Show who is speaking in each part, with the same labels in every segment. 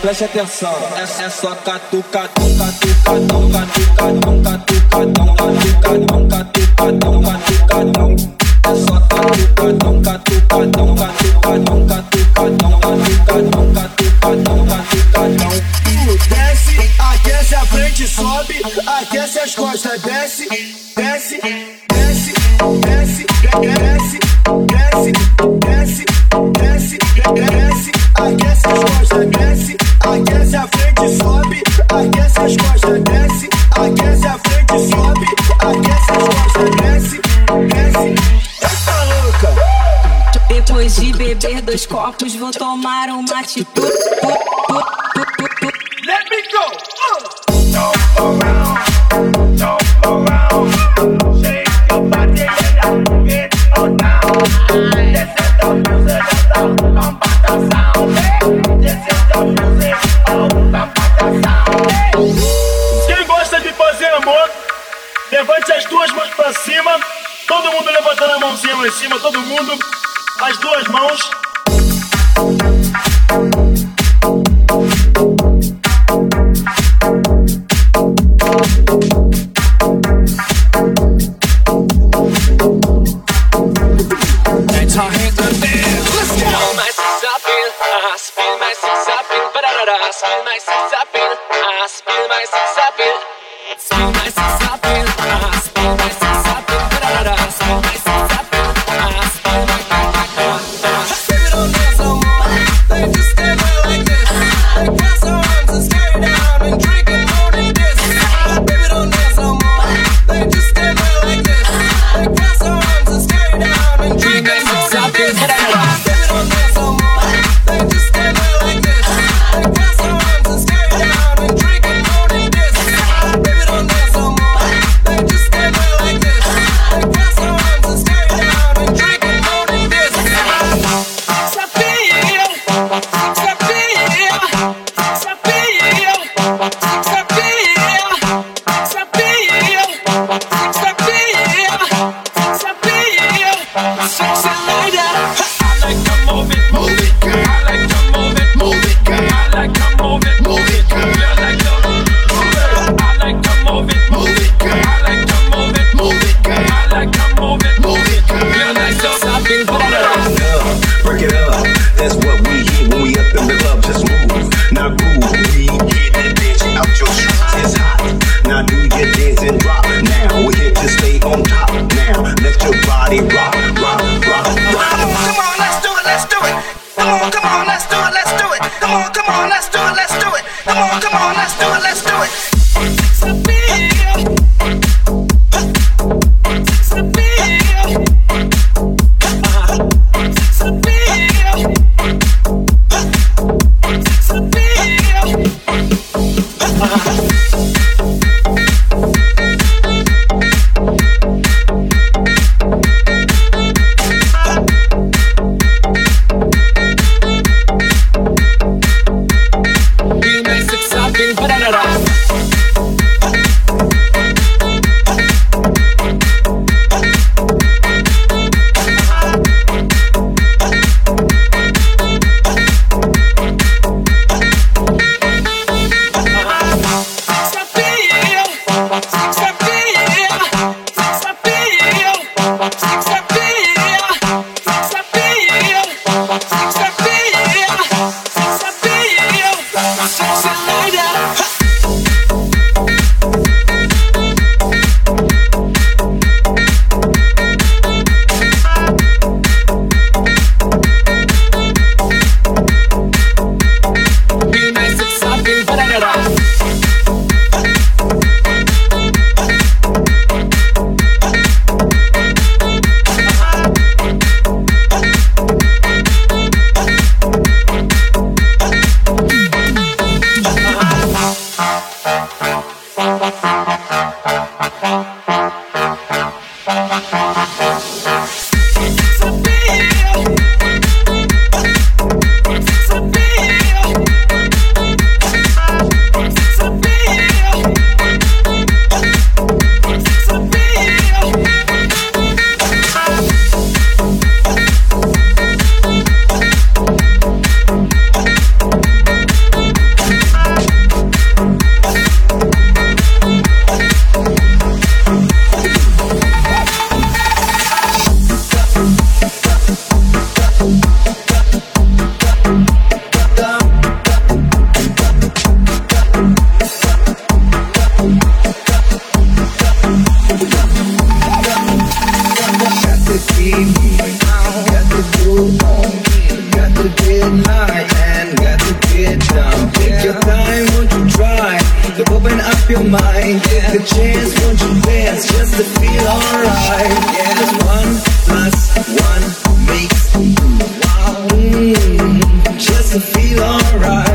Speaker 1: preste atenção. É, é só catuca, tuca, tuca, tuca, tuca, tuca, tuca, tuca, tuca, tuca, tuca, tuca, É só catuca, tuca, tuca, tuca, tuca, tuca, tuca, tuca, tuca, tuca, tuca, tuca, tuca,
Speaker 2: Desce, aquece a frente, sobe, aquece as costas, desce, desce, desce, desce, desce, desce, desce, desce costas, desce, aquece a frente, sobe, aquece as costas, desce, aquece a frente, sobe, aquece as costas, desce, desce.
Speaker 3: Depois de beber dois copos, vou tomar uma atitude.
Speaker 2: De fazer amor, levante as duas mãos pra cima. Todo mundo levantando a mãozinha lá em cima, todo mundo. As duas mãos.
Speaker 4: Spill
Speaker 5: alright. Yeah, cause one plus one makes two. Just to feel alright.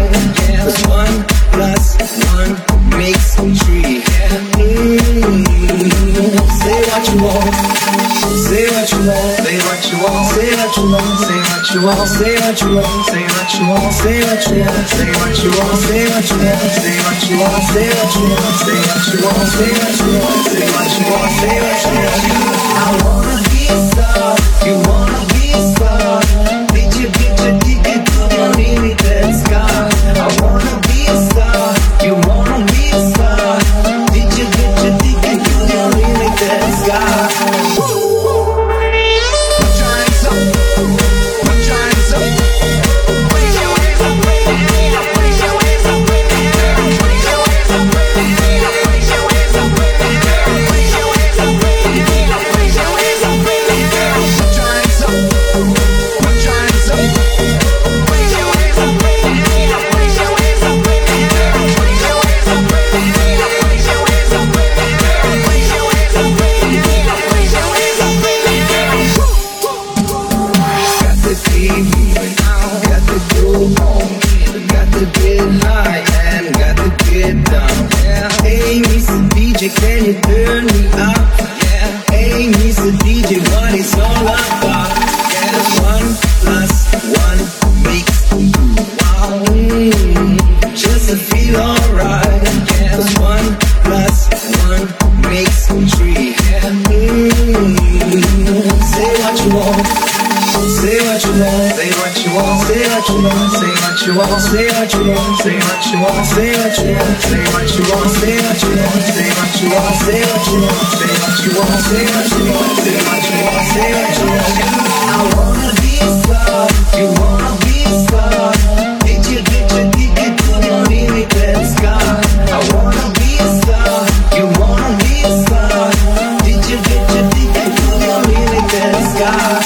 Speaker 5: Yeah, cause one plus one makes three. Say what you want. Say what you want. Say what you want. Say what you want. Say what you want. Say what you want. Say what you want. Say what you want. Say what you want. Say what you want. Say what you want. Say what you want. Say what you want. Say what you want. Say what you want. wanna say, what you wanna say, what you wanna say, what you wanna say, what you wanna say, what you wanna say, what you wanna say, what you wanna say, what you wanna say, what you wanna say. I wanna be a star, you wanna be a star. Did you, did you, did you, do you really get a scar? I wanna be a star, you wanna be a star. Did you, did you, did you, do you really get a
Speaker 4: scar?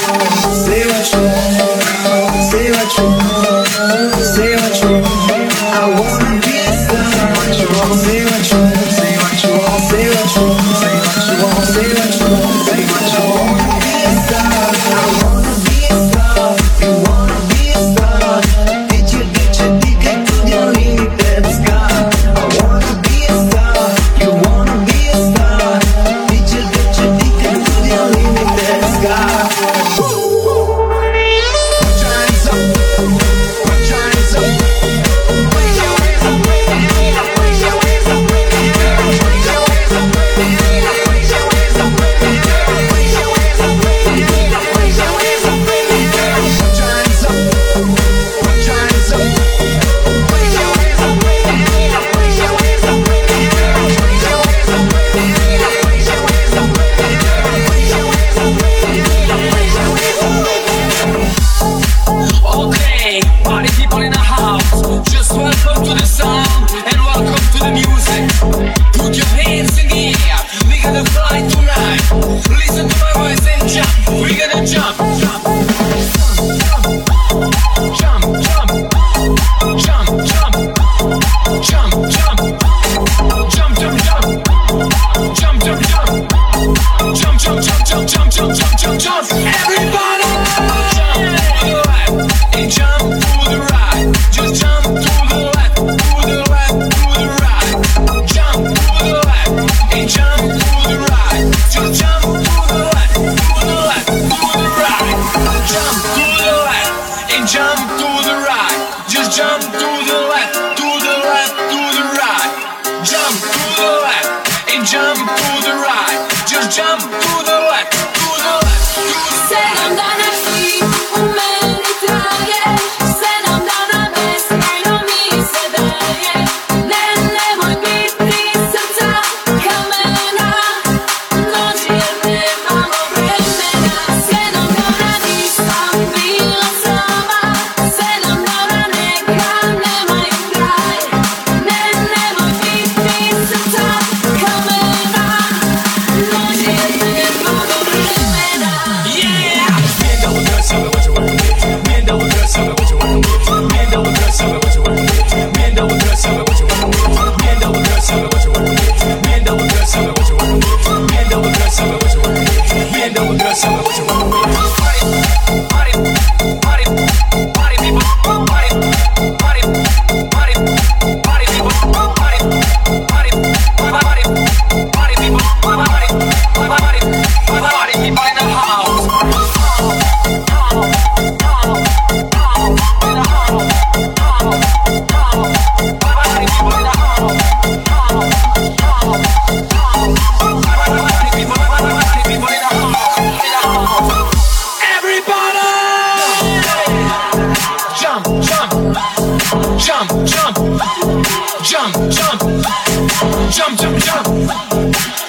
Speaker 4: jump, jump, jump,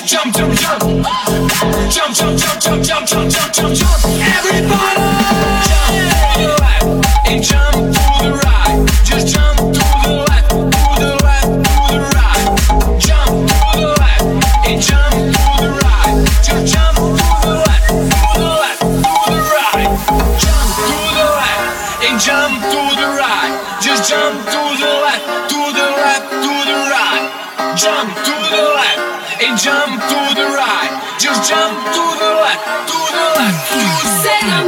Speaker 4: jump, jump, jump, jump, jump, jump, jump, jump, jump, jump, jump, jump, everybody. jump to the left, to the left.
Speaker 6: Said